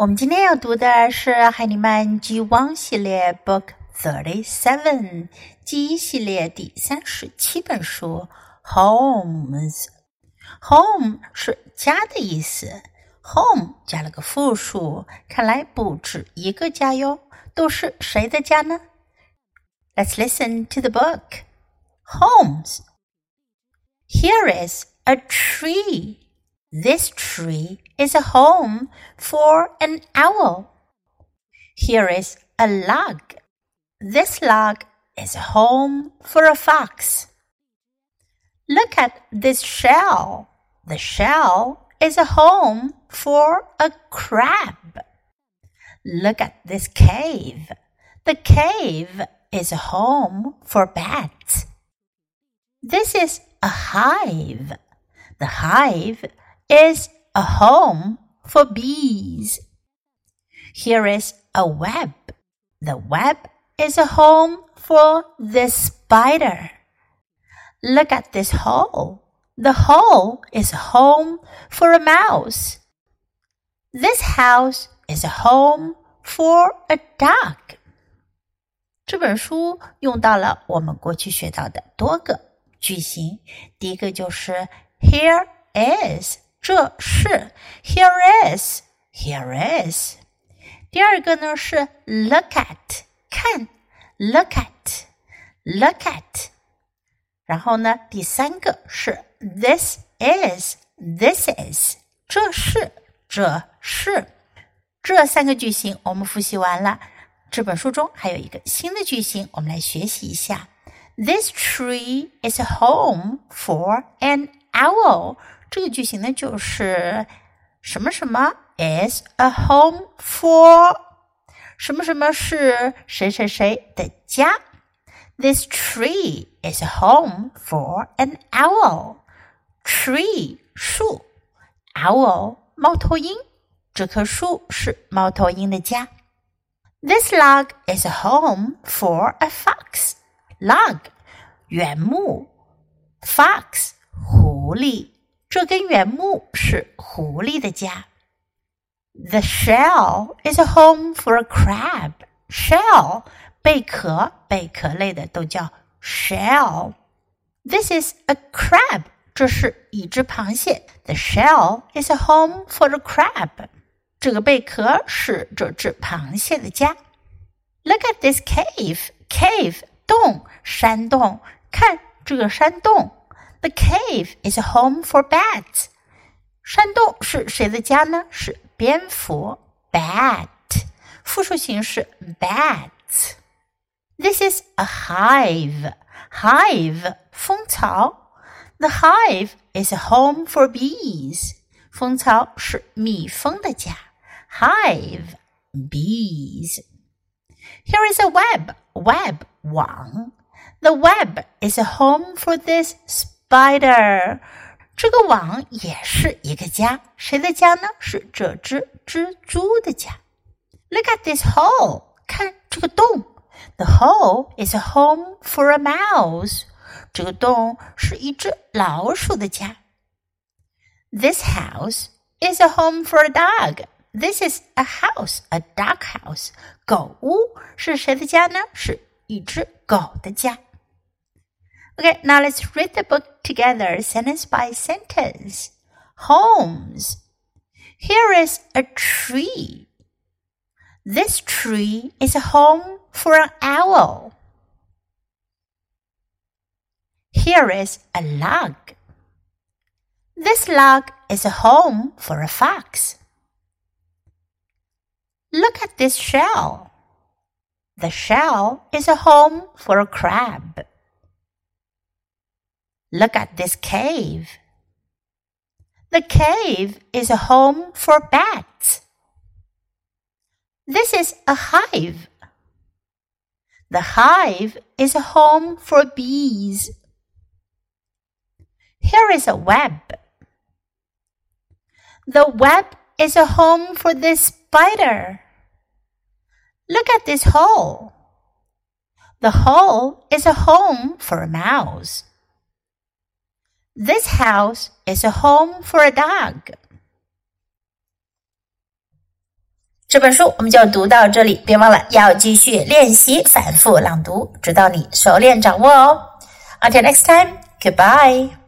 我们今天要读的是海尼曼 G1 系列 Book Thirty Seven G1 系列第三十七本书 Homes。Home 是家的意思，home 加了个复数，看来不止一个家哟。都是谁的家呢？Let's listen to the book. Homes. Here is a tree. This tree is a home for an owl. Here is a log. This log is a home for a fox. Look at this shell. The shell is a home for a crab. Look at this cave. The cave is a home for bats. This is a hive. The hive is a home for bees. Here is a web. The web is a home for the spider. Look at this hole. The hole is a home for a mouse. This house is a home for a dog. 这本书用到了我们过去学到的多个句型。第一个就是 Here is 这是 here is here is。第二个呢是 look at 看 look at look at。然后呢，第三个是 this is this is 这是这是这三个句型我们复习完了。这本书中还有一个新的句型，我们来学习一下。This tree is a home for an owl。这个句型呢，就是什么什么 is a home for 什么什么是谁谁谁的家。This tree is a home for an owl. Tree 树，owl 猫头鹰，这棵树是猫头鹰的家。This log is a home for a fox. Log 原木，fox 狐狸。这根原木是狐狸的家。The shell is a home for a crab. Shell 贝壳，贝壳类的都叫 shell. This is a crab. 这是一只螃蟹。The shell is a home for a crab. 这个贝壳是这只螃蟹的家。Look at this cave. Cave 洞，山洞。看这个山洞。the cave is a home for bats. 山洞是谁的家呢？是蝙蝠 bat，复数形式 bats。This is a hive. Hive 蜂巢。The hive is a home for bees. 蜂巢是蜜蜂的家。Hive bees. Here is a web. Web 网。The web is a home for this spider，这个网也是一个家，谁的家呢？是这只蜘蛛的家。Look at this hole，看这个洞。The hole is a home for a mouse，这个洞是一只老鼠的家。This house is a home for a dog. This is a house, a dog house. 狗屋是谁的家呢？是一只狗的家。 Okay, now let's read the book together, sentence by sentence. Homes. Here is a tree. This tree is a home for an owl. Here is a log. This log is a home for a fox. Look at this shell. The shell is a home for a crab. Look at this cave. The cave is a home for bats. This is a hive. The hive is a home for bees. Here is a web. The web is a home for this spider. Look at this hole. The hole is a home for a mouse. This house is a home for a dog. 这本书我们就读到这里，别忘了要继续练习反复朗读，直到你熟练掌握哦。Until next time, goodbye.